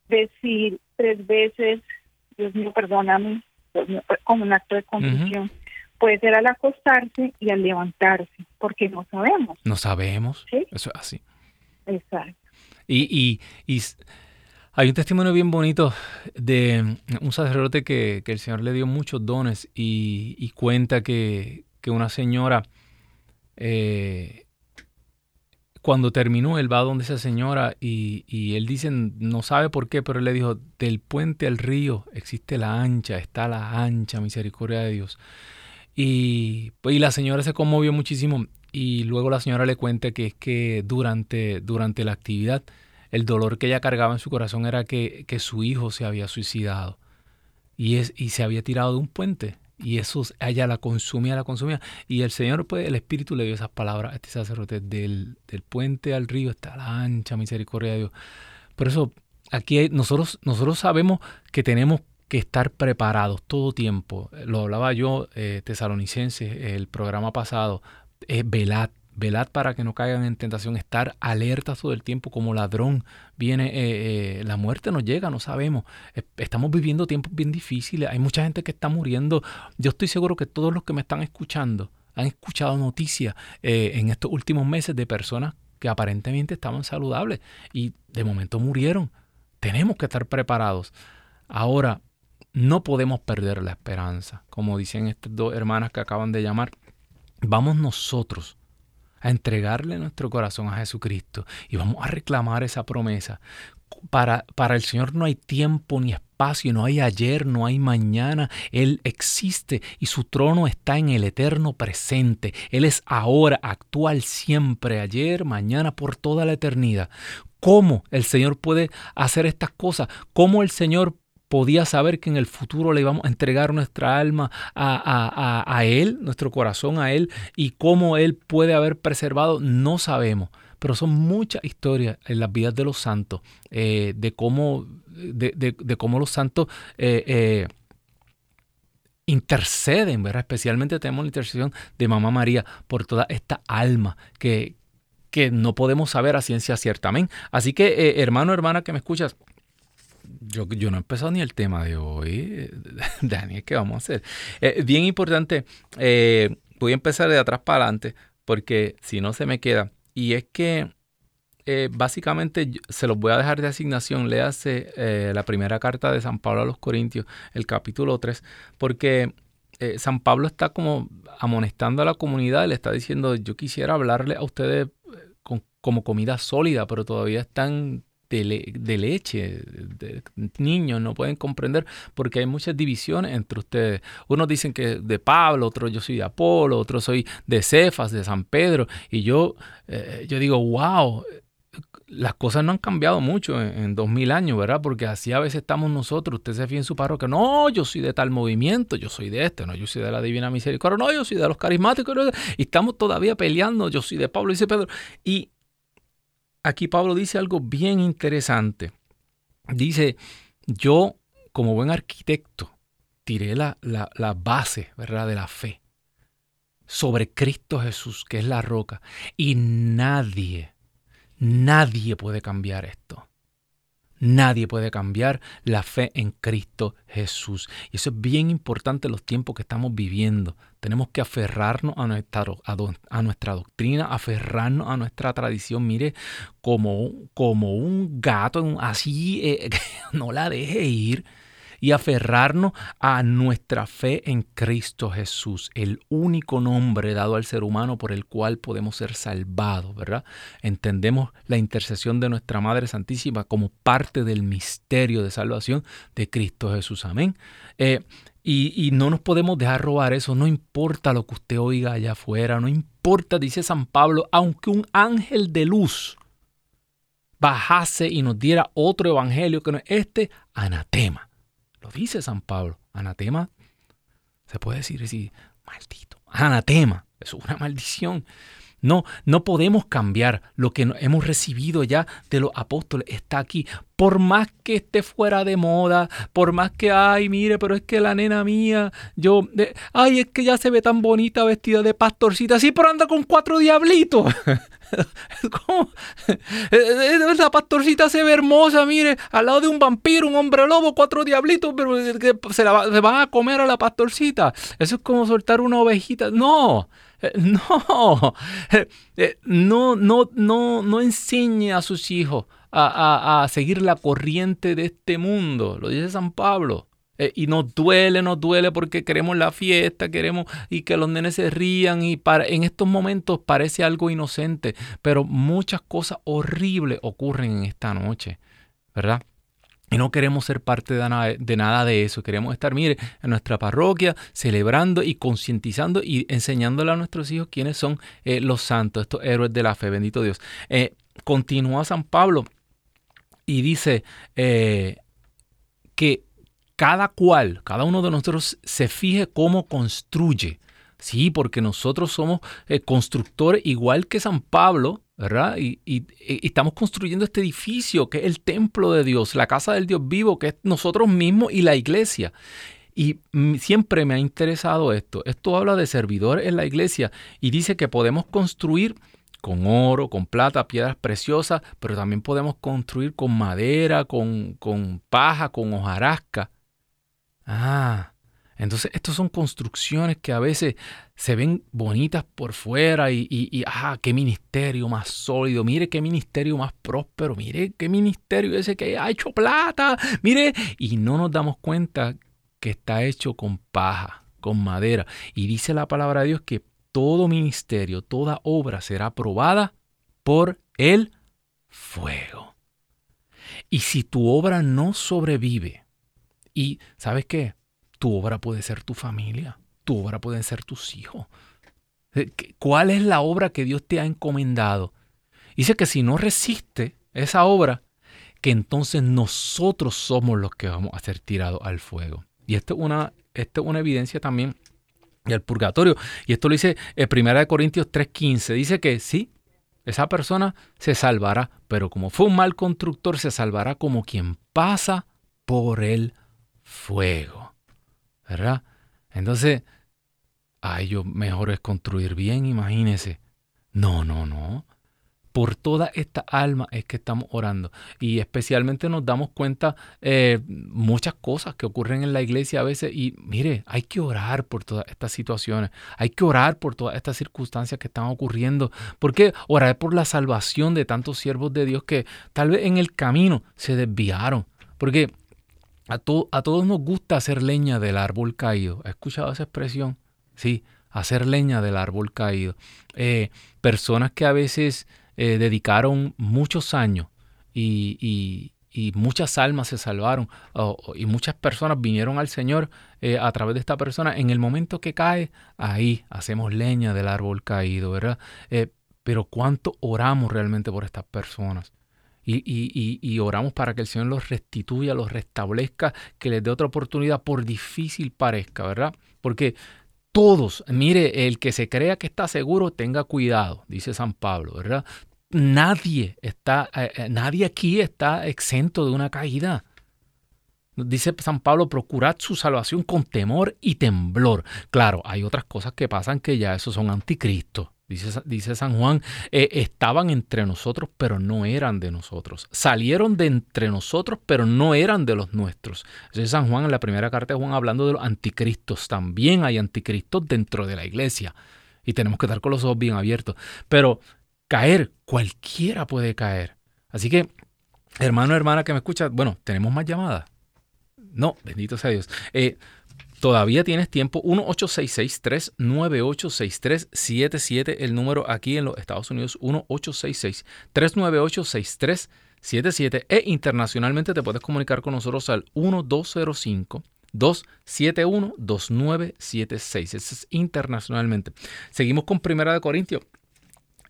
decir tres veces, Dios mío, perdóname, como un acto de confusión. Puede ser al acostarse y al levantarse, porque no sabemos. No sabemos. ¿Sí? Eso es así. Exacto. Y, y, hay un testimonio bien bonito de un sacerdote que, el Señor le dio muchos dones y, cuenta que, que, una señora eh, cuando terminó, él va donde esa señora y, él dice, no sabe por qué, pero él le dijo, del puente al río existe la ancha, está la ancha misericordia de Dios. Y, pues, la señora se conmovió muchísimo y luego la señora le cuenta que es que durante, durante la actividad el dolor que ella cargaba en su corazón era que, su hijo se había suicidado y, y se había tirado de un puente y eso ella la consumía, la consumía. Y el Señor, pues, el Espíritu le dio esas palabras a este sacerdote, del, del puente al río está la ancha misericordia de Dios. Por eso, aquí nosotros, nosotros sabemos que tenemos que estar preparados todo tiempo. Lo hablaba yo, eh, tesalonicense, el programa pasado, es velad, velad para que no caigan en tentación, estar alertas todo el tiempo como ladrón. Viene, eh, eh, la muerte nos llega, no sabemos. Estamos viviendo tiempos bien difíciles, hay mucha gente que está muriendo. Yo estoy seguro que todos los que me están escuchando han escuchado noticias eh, en estos últimos meses de personas que aparentemente estaban saludables y de momento murieron. Tenemos que estar preparados. Ahora, no podemos perder la esperanza, como dicen estas dos hermanas que acaban de llamar. Vamos nosotros a entregarle nuestro corazón a Jesucristo y vamos a reclamar esa promesa. Para, para el Señor no hay tiempo ni espacio, no hay ayer, no hay mañana. Él existe y su trono está en el eterno presente. Él es ahora, actual, siempre, ayer, mañana, por toda la eternidad. ¿Cómo el Señor puede hacer estas cosas? ¿Cómo el Señor podía saber que en el futuro le íbamos a entregar nuestra alma a, Él, nuestro corazón a Él, y cómo Él puede haber preservado, no sabemos. Pero son muchas historias en las vidas de los santos, eh, de, cómo, de, cómo los santos eh, eh, interceden, ¿verdad? Especialmente tenemos la intercesión de Mamá María por toda esta alma que, que no podemos saber a ciencia cierta. Amén. Así que, hermano, hermana que me escuchas, yo, yo, no he empezado ni el tema de hoy. Daniel, ¿qué vamos a hacer? Eh, bien importante, eh, voy a empezar de atrás para adelante, porque si no se me queda. Y es que eh, básicamente se los voy a dejar de asignación. Léase eh, la primera carta de San Pablo a los Corintios, el capítulo 3, porque San Pablo está como amonestando a la comunidad, le está diciendo, yo quisiera hablarle a ustedes como comida sólida, pero todavía están de, leche, niños, no pueden comprender porque hay muchas divisiones entre ustedes. Unos dicen que de Pablo, otros yo soy de Apolo, otros soy de Cefas, de San Pedro, y yo, yo digo, wow, las cosas no han cambiado mucho en, dos mil años, ¿verdad? Porque así a veces estamos nosotros. Usted se fía en su parroquia. No, yo soy de tal movimiento, yo soy de este, no, yo soy de la Divina Misericordia, no, yo soy de los carismáticos. Y estamos todavía peleando. Yo soy de Pablo, dice Pedro. Y aquí Pablo dice algo bien interesante. Dice, yo como buen arquitecto tiré la, la, la base, ¿verdad? De la fe sobre Cristo Jesús, que es la roca. Y nadie Nadie puede cambiar esto. Nadie puede cambiar la fe en Cristo Jesús. Y eso es bien importante en los tiempos que estamos viviendo. Tenemos que aferrarnos a nuestra, doctrina, aferrarnos a nuestra tradición. Mire, como, como un gato, así, eh, no la deje ir y aferrarnos a nuestra fe en Cristo Jesús, el único nombre dado al ser humano por el cual podemos ser salvados, ¿verdad? Entendemos la intercesión de nuestra Madre Santísima como parte del misterio de salvación de Cristo Jesús. Amén. Eh, y, y, no nos podemos dejar robar eso, no importa lo que usted oiga allá afuera, no importa, dice San Pablo, aunque un ángel de luz bajase y nos diera otro evangelio que no es este, anatema. Lo dice San Pablo. Anatema, se puede decir así, maldito. Anatema, es una maldición. No, no podemos cambiar lo que hemos recibido ya de los apóstoles. Está aquí. Por más que esté fuera de moda, por más que, ay, mire, pero es que la nena mía, yo, ay, es que ya se ve tan bonita vestida de pastorcita. Sí, pero anda con cuatro diablitos. ¿Cómo? Esa pastorcita se ve hermosa, mire, al lado de un vampiro, un hombre lobo, cuatro diablitos, pero se, la, van a comer a la pastorcita. Eso es como soltar una ovejita. No, eh, no, eh, no, no, no, no enseñe a sus hijos a, a, seguir la corriente de este mundo. Lo dice San Pablo. Eh, y nos duele, nos duele porque queremos la fiesta, queremos y que los nenes se rían y para, en estos momentos parece algo inocente, pero muchas cosas horribles ocurren en esta noche, ¿verdad? Y no queremos ser parte de nada, de eso. Queremos estar, mire, en nuestra parroquia, celebrando y concientizando y enseñándole a nuestros hijos quiénes son eh, los santos, estos héroes de la fe. Bendito Dios. Eh, continúa San Pablo y dice eh, que cada cual, cada uno de nosotros se fije cómo construye. Sí, porque nosotros somos constructores igual que San Pablo, ¿verdad? Y, estamos construyendo este edificio que es el templo de Dios, la casa del Dios vivo, que es nosotros mismos y la iglesia. Y siempre me ha interesado esto. Esto habla de servidores en la iglesia y dice que podemos construir con oro, con plata, piedras preciosas, pero también podemos construir con madera, con, con paja, con hojarasca. Ah, entonces, estas son construcciones que a veces se ven bonitas por fuera y, y, ah, qué ministerio más sólido, mire qué ministerio más próspero, mire qué ministerio ese que ha hecho plata, mire, y no nos damos cuenta que está hecho con paja, con madera. Y dice la palabra de Dios que todo ministerio, toda obra será aprobada por el fuego. Y si tu obra no sobrevive, y ¿sabes qué? Tu obra puede ser tu familia, tu obra pueden ser tus hijos. Eh, ¿Cuál es la obra que Dios te ha encomendado? Dice que si no resiste esa obra, que entonces nosotros somos los que vamos a ser tirados al fuego. Y esto es una, esto es una evidencia también del purgatorio. Y esto lo dice en 1 Corintios 3:15. Dice que sí, esa persona se salvará, pero como fue un mal constructor, se salvará como quien pasa por el fuego. ¿Verdad? Entonces, ay, yo mejor es construir bien, imagínese. No, no, no. Por toda esta alma es que estamos orando. Y especialmente nos damos cuenta eh, muchas cosas que ocurren en la iglesia a veces. Y mire, hay que orar por todas estas situaciones. Hay que orar por todas estas circunstancias que están ocurriendo. Porque orar por la salvación de tantos siervos de Dios que tal vez en el camino se desviaron. Porque a, a todos nos gusta hacer leña del árbol caído. ¿Ha escuchado esa expresión? Sí, hacer leña del árbol caído. Eh, personas que a veces eh, dedicaron muchos años y, muchas almas se salvaron y muchas personas vinieron al Señor eh, a través de esta persona. En el momento que cae, ahí hacemos leña del árbol caído, ¿verdad? Pero ¿cuánto oramos realmente por estas personas? Y, y, oramos para que el Señor los restituya, los restablezca, que les dé otra oportunidad, por difícil parezca, ¿verdad? Porque todos, mire, el que se crea que está seguro, tenga cuidado, dice San Pablo, ¿verdad? Nadie está, eh, eh, nadie aquí está exento de una caída. Dice San Pablo, procurad su salvación con temor y temblor. Claro, hay otras cosas que pasan que ya esos son anticristos. Dice, San Juan, eh, estaban entre nosotros, pero no eran de nosotros. Salieron de entre nosotros, pero no eran de los nuestros. Dice San Juan en la primera carta de Juan hablando de los anticristos. También hay anticristos dentro de la iglesia. Y tenemos que estar con los ojos bien abiertos. Pero caer, cualquiera puede caer. Así que, hermano, hermana que me escucha, bueno, ¿tenemos más llamadas? No, bendito sea Dios. Eh, Todavía tienes tiempo. 1-866-398-6377. El número aquí en los Estados Unidos. 1-866-398-6377. E internacionalmente te puedes comunicar con nosotros al 1205. 271-2976. Ese es internacionalmente. Seguimos con Primera de Corintios.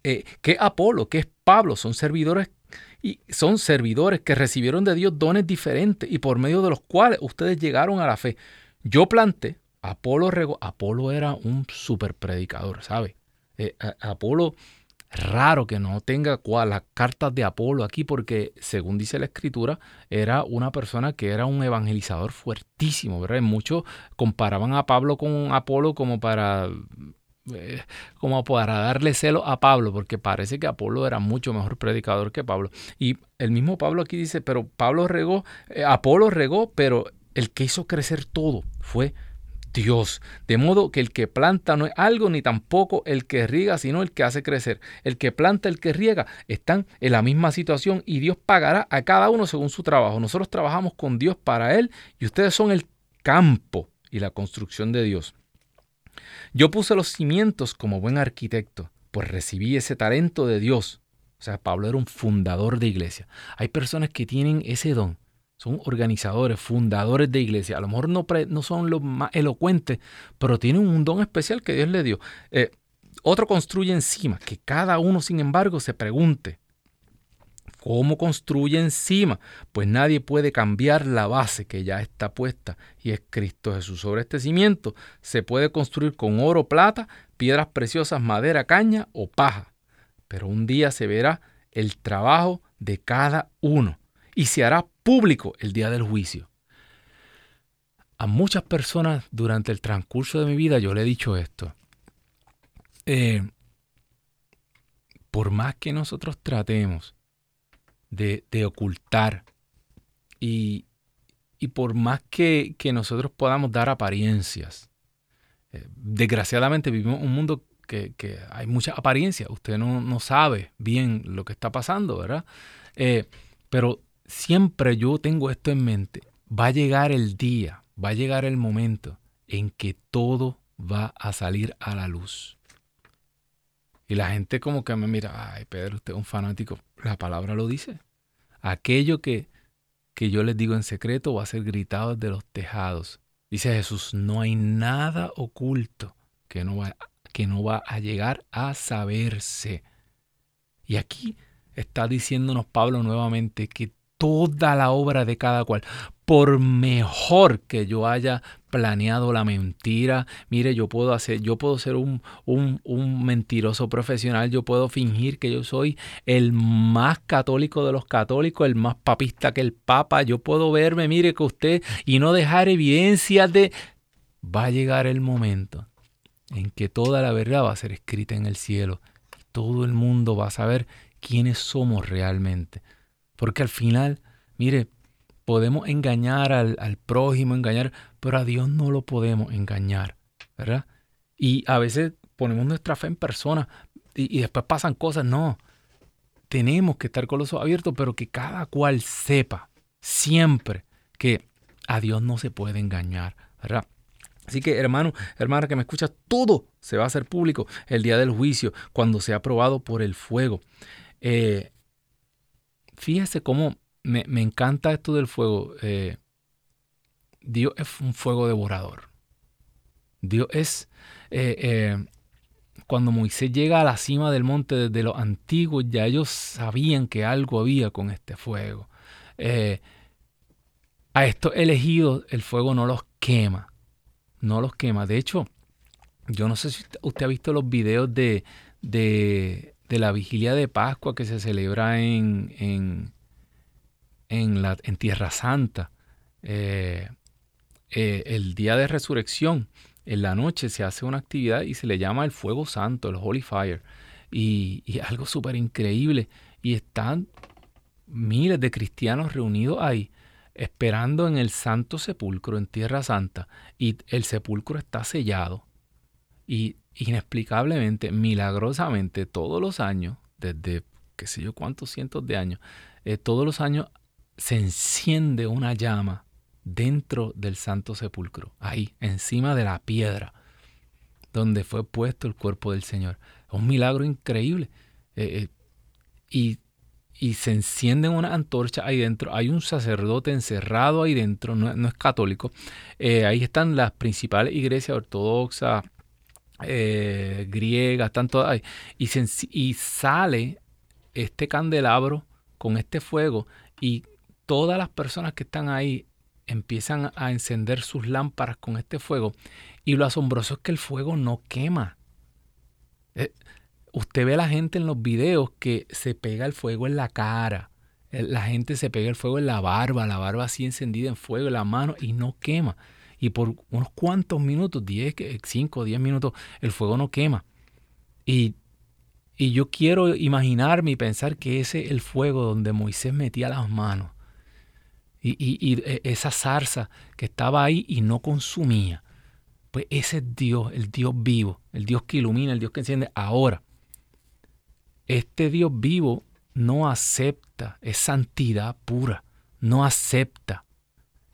Eh, ¿Qué Apolo? ¿Qué es Pablo? Son servidores y son servidores que recibieron de Dios dones diferentes y por medio de los cuales ustedes llegaron a la fe. Yo planté, Apolo regó, Apolo era un super predicador, ¿sabe? Eh, Apolo, raro que no tenga las cartas de Apolo aquí, porque según dice la escritura, era una persona que era un evangelizador fuertísimo, ¿verdad? Muchos comparaban a Pablo con Apolo como para eh, como para darle celo a Pablo, porque parece que Apolo era mucho mejor predicador que Pablo. Y el mismo Pablo aquí dice, pero Pablo regó, eh, Apolo regó, pero el que hizo crecer todo fue Dios. De modo que el que planta no es algo ni tampoco el que riega, sino el que hace crecer. El que planta, el que riega, están en la misma situación y Dios pagará a cada uno según su trabajo. Nosotros trabajamos con Dios para Él y ustedes son el campo y la construcción de Dios. Yo puse los cimientos como buen arquitecto, pues recibí ese talento de Dios. O sea, Pablo era un fundador de iglesia. Hay personas que tienen ese don son organizadores, fundadores de iglesia. A lo mejor no, no son los más elocuentes, pero tienen un don especial que Dios le dio. Eh, otro construye encima, que cada uno, sin embargo, se pregunte, ¿cómo construye encima? Pues nadie puede cambiar la base que ya está puesta y es Cristo Jesús. Sobre este cimiento se puede construir con oro, plata, piedras preciosas, madera, caña o paja. Pero un día se verá el trabajo de cada uno y se hará público el día del juicio. A muchas personas durante el transcurso de mi vida yo le he dicho esto. Eh, por más que nosotros tratemos de, ocultar y, por más que, nosotros podamos dar apariencias, eh, desgraciadamente vivimos un mundo que, hay mucha apariencia. Usted no, sabe bien lo que está pasando, ¿verdad? Eh, pero siempre yo tengo esto en mente. Va a llegar el día, va a llegar el momento en que todo va a salir a la luz. Y la gente como que me mira, ay Pedro, usted es un fanático. La palabra lo dice. Aquello que, que yo les digo en secreto va a ser gritado desde los tejados. Dice Jesús, no hay nada oculto que no va, que no va a llegar a saberse. Y aquí está diciéndonos Pablo nuevamente que toda la obra de cada cual. Por mejor que yo haya planeado la mentira, mire, yo puedo hacer, yo puedo ser un, un, un, mentiroso profesional, yo puedo fingir que yo soy el más católico de los católicos, el más papista que el papa, yo puedo verme, mire que usted, y no dejar evidencias de... Va a llegar el momento en que toda la verdad va a ser escrita en el cielo. Todo el mundo va a saber quiénes somos realmente. Porque al final, mire, podemos engañar al, prójimo, engañar, pero a Dios no lo podemos engañar, ¿verdad? Y a veces ponemos nuestra fe en personas y, después pasan cosas, no. Tenemos que estar con los ojos abiertos, pero que cada cual sepa siempre que a Dios no se puede engañar, ¿verdad? Así que hermano, hermana que me escucha, todo se va a hacer público el día del juicio, cuando sea aprobado por el fuego. Eh, fíjese cómo me, encanta esto del fuego. Eh, Dios es un fuego devorador. Dios es, eh, cuando Moisés llega a la cima del monte desde los antiguos, ya ellos sabían que algo había con este fuego. a estos elegidos el fuego no los quema no los quema. De hecho, yo no sé si usted ha visto los videos de, de, la vigilia de Pascua que se celebra en, en, en, la, en Tierra Santa. Eh, eh, el día de resurrección, en la noche se hace una actividad y se le llama el fuego santo, el Holy Fire. Y, y algo súper increíble. Y están miles de cristianos reunidos ahí esperando en el santo sepulcro, en Tierra Santa, y el sepulcro está sellado. Y inexplicablemente, milagrosamente, todos los años, desde qué sé yo cuántos cientos de años, eh, todos los años se enciende una llama dentro del santo sepulcro, ahí, encima de la piedra donde fue puesto el cuerpo del Señor. un milagro increíble. Eh, eh, y y se encienden una antorcha ahí dentro. Hay un sacerdote encerrado ahí dentro, no, es católico. Ahí están las principales iglesias ortodoxas, eh, griegas, todas ahí. Y, sale este candelabro con este fuego y todas las personas que están ahí empiezan a encender sus lámparas con este fuego. Y lo asombroso es que el fuego no quema. Eh, usted ve a la gente en los videos que se pega el fuego en la cara. La gente se pega el fuego en la barba, la barba así encendida en fuego, en la mano y no quema. Y por unos cuantos minutos, 10, 5 o 10 minutos, el fuego no quema. Y, y yo quiero imaginarme y pensar que ese es el fuego donde Moisés metía las manos. Y, y, y, e, esa zarza que estaba ahí y no consumía. Pues ese es Dios, el Dios vivo, el Dios que ilumina, el Dios que enciende ahora este Dios vivo no acepta, es santidad pura, no acepta.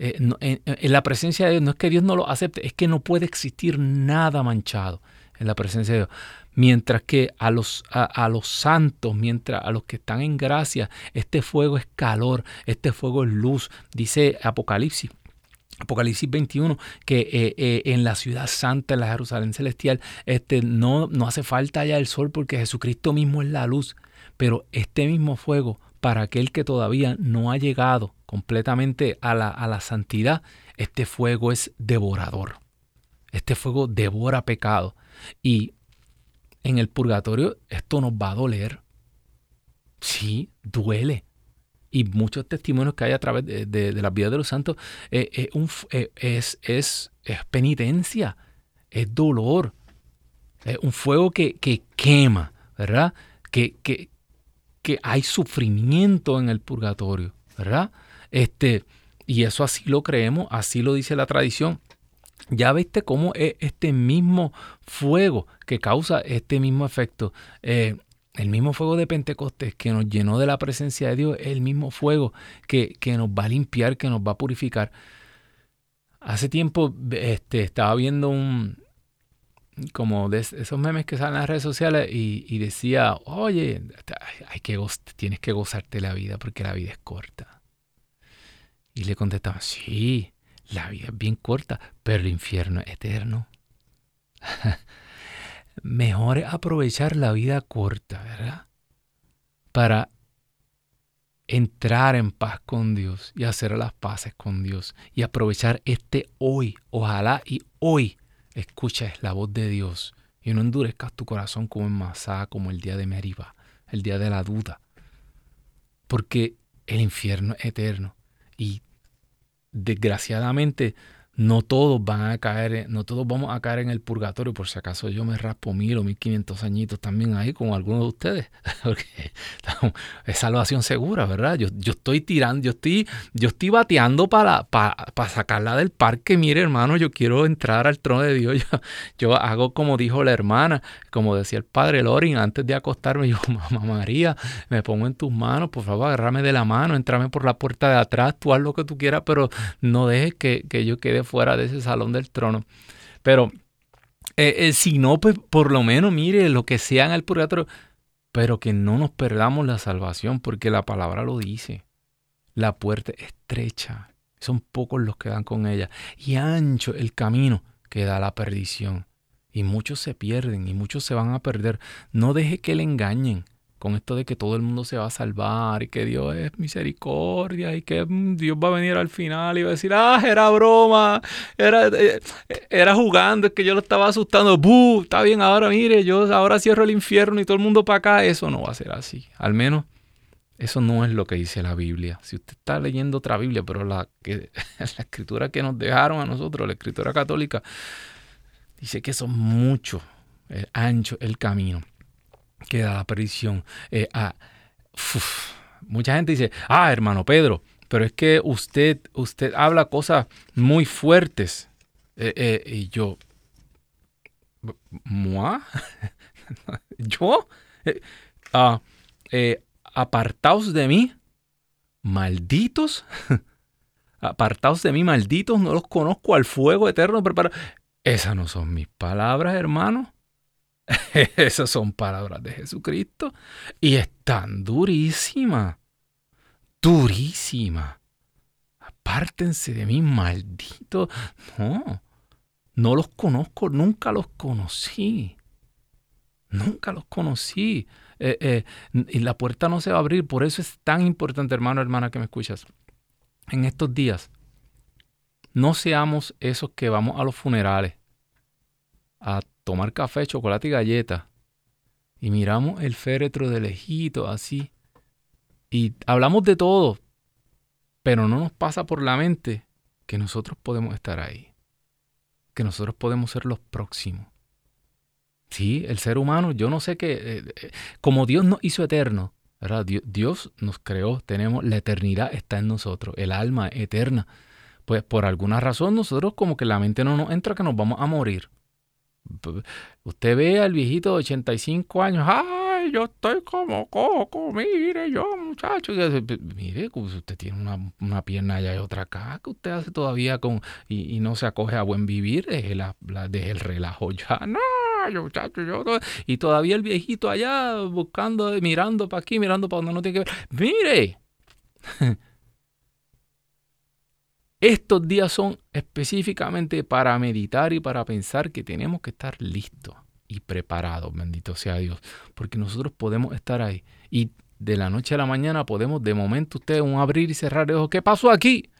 Eh, en, la presencia de Dios no es que Dios no lo acepte, es que no puede existir nada manchado en la presencia de Dios. Mientras que a los, a, los santos, mientras a los que están en gracia, este fuego es calor, este fuego es luz, dice Apocalipsis. Apocalipsis 21, que eh, eh, en la ciudad santa, en la Jerusalén celestial, este, no, no hace falta ya el sol porque Jesucristo mismo es la luz. Pero este mismo fuego, para aquel que todavía no ha llegado completamente a la, a la santidad, este fuego es devorador. Este fuego devora pecado. Y en el purgatorio esto nos va a doler. Sí, duele y muchos testimonios que hay a través de, las vidas de los santos, eh, eh, eh, es, es, penitencia, es dolor, es un fuego que, quema, ¿verdad? Que, que, hay sufrimiento en el purgatorio, ¿verdad? Este, y eso así lo creemos, así lo dice la tradición. Ya viste cómo es este mismo fuego que causa este mismo efecto. El mismo fuego de Pentecostés que nos llenó de la presencia de Dios el mismo fuego que, nos va a limpiar, que nos va a purificar. Hace tiempo este, estaba viendo un, como de esos memes que salen en las redes sociales y, decía, oye, hay que tienes que gozarte la vida porque la vida es corta. Y le contestaba, sí, la vida es bien corta, pero el infierno es eterno. mejor es aprovechar la vida corta, ¿verdad? Para entrar en paz con Dios y hacer las paces con Dios y aprovechar este hoy. Ojalá y hoy escuches la voz de Dios y no endurezcas tu corazón como en Masá, como el día de Meriba, el día de la duda. Porque el infierno es eterno y desgraciadamente no todos van a caer, no todos vamos a caer en el purgatorio, por si acaso yo me raspo mil o mil quinientos añitos también ahí con algunos de ustedes, porque es salvación segura, ¿verdad? Yo, yo estoy tirando, yo estoy, yo estoy bateando para, para, sacarla del parque, mire hermano, yo quiero entrar al trono de Dios, yo, hago como dijo la hermana, como decía el padre Lorin, antes de acostarme, yo, mamá María, me pongo en tus manos, por favor, agárrame de la mano, entrame por la puerta de atrás, tú haz lo que tú quieras, pero no dejes que, que yo quede fuera de ese salón del trono. Pero eh, eh, si no, pues por lo menos mire lo que sea en el purgatorio, pero que no nos perdamos la salvación, porque la palabra lo dice. La puerta es estrecha, son pocos los que dan con ella, y ancho el camino que da la perdición. Y muchos se pierden y muchos se van a perder. No deje que le engañen con esto de que todo el mundo se va a salvar y que Dios es misericordia y que mm, Dios va a venir al final y va a decir, ah, era broma, era, eh, era jugando, es que yo lo estaba asustando, ¡buh! Está bien, ahora mire, yo ahora cierro el infierno y todo el mundo para acá, eso no va a ser así, al menos eso no es lo que dice la Biblia. Si usted está leyendo otra Biblia, pero la, la escritura que nos dejaron a nosotros, la escritura católica, dice que son mucho, eh, ancho el camino queda la perdición. Eh, ah, mucha gente dice, ah, hermano Pedro, pero es que usted, usted habla cosas muy fuertes. Eh, eh, y yo, ¿moi? ¿Yo? Ah, apartaos de mí, malditos. apartaos de mí, malditos, no los conozco al fuego eterno preparado. Esas no son mis palabras, hermano. Esas son palabras de Jesucristo y están durísimas, durísimas. Apártense de mí, maldito. No, no los conozco, nunca los conocí. Nunca los conocí. Eh, eh, y la puerta no se va a abrir. Por eso es tan importante, hermano, hermana, que me escuchas. En estos días, no seamos esos que vamos a los funerales a tomar café, chocolate y galleta. Y miramos el féretro de lejito así. Y hablamos de todo. Pero no nos pasa por la mente que nosotros podemos estar ahí. Que nosotros podemos ser los próximos. Sí, el ser humano, yo no sé qué, eh, eh, como Dios nos hizo eterno, ¿verdad? Dios nos creó, tenemos, la eternidad está en nosotros, el alma eterna. Pues por alguna razón nosotros como que la mente no nos entra que nos vamos a morir. Usted ve al viejito de 85 años, ay, yo estoy como coco, mire yo, muchacho. Mire, usted tiene una, pierna allá y otra acá, que usted hace todavía con, y, no se acoge a buen vivir, deje, la, el relajo ya, no, muchacho, yo, y todavía el viejito allá buscando, mirando para aquí, mirando para donde no tiene que ver. Mire, Estos días son específicamente para meditar y para pensar que tenemos que estar listos y preparados, bendito sea Dios, porque nosotros podemos estar ahí y de la noche a la mañana podemos de momento usted un abrir y cerrar de ojos, ¿qué pasó aquí?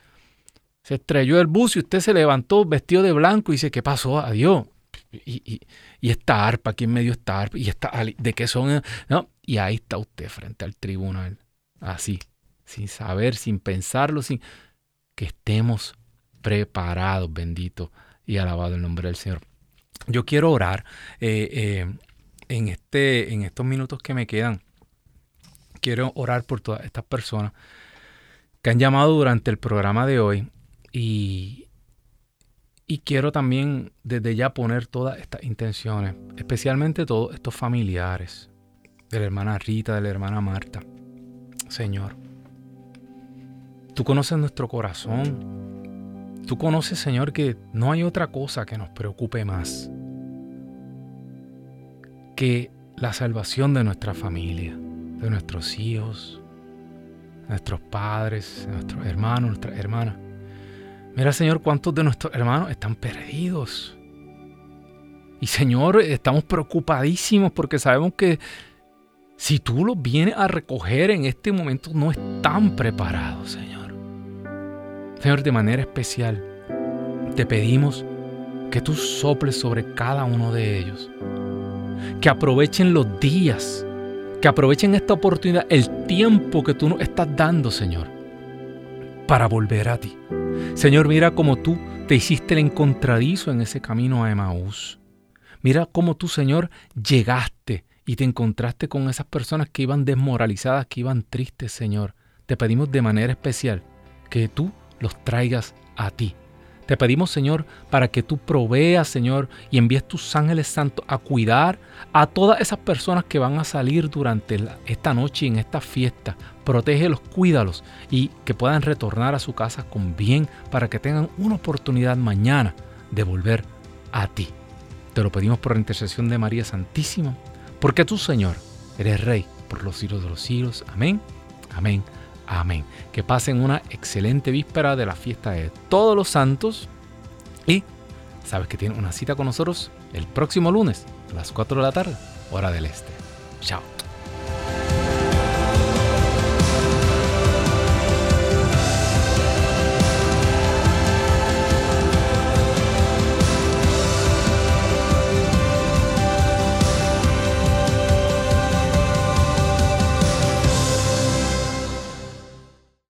Se estrelló el bus y usted se levantó vestido de blanco y dice, ¿qué pasó? Adiós. Y, y, esta arpa, aquí en medio está arpa, y esta, ¿de qué son? ¿No? Y ahí está usted frente al tribunal, así, sin saber, sin pensarlo, sin que estemos preparados, bendito y alabado el nombre del Señor. Yo quiero orar eh, eh, en, este, en estos minutos que me quedan. Quiero orar por todas estas personas que han llamado durante el programa de hoy y, y quiero también desde ya poner todas estas intenciones, especialmente todos estos familiares, de la hermana Rita, de la hermana Marta. Señor, Tú conoces nuestro corazón. Tú conoces, Señor, que no hay otra cosa que nos preocupe más que la salvación de nuestra familia, de nuestros hijos, nuestros padres, nuestros hermanos, nuestras hermanas. Mira, Señor, cuántos de nuestros hermanos están perdidos. Y Señor, estamos preocupadísimos porque sabemos que si tú los vienes a recoger en este momento, no están preparados, Señor. Señor, de manera especial, te pedimos que tú soples sobre cada uno de ellos. Que aprovechen los días, que aprovechen esta oportunidad, el tiempo que tú nos estás dando, Señor, para volver a ti. Señor, mira como tú te hiciste el encontradizo en ese camino a Emaús. Mira cómo tú, Señor, llegaste y te encontraste con esas personas que iban desmoralizadas, que iban tristes, Señor. Te pedimos de manera especial que tú los traigas a ti. Te pedimos, Señor, para que tú proveas, Señor, y envíes tus ángeles santos a cuidar a todas esas personas que van a salir durante esta noche y en esta fiesta. Protégelos, cuídalos y que puedan retornar a su casa con bien para que tengan una oportunidad mañana de volver a ti. Te lo pedimos por la intercesión de María Santísima, porque tú, Señor, eres Rey por los siglos de los siglos. Amén, amén, amén. Que pasen una excelente víspera de la fiesta de todos los santos y sabes que tienen una cita con nosotros el próximo lunes a las 4 de la tarde, hora del este. Chao.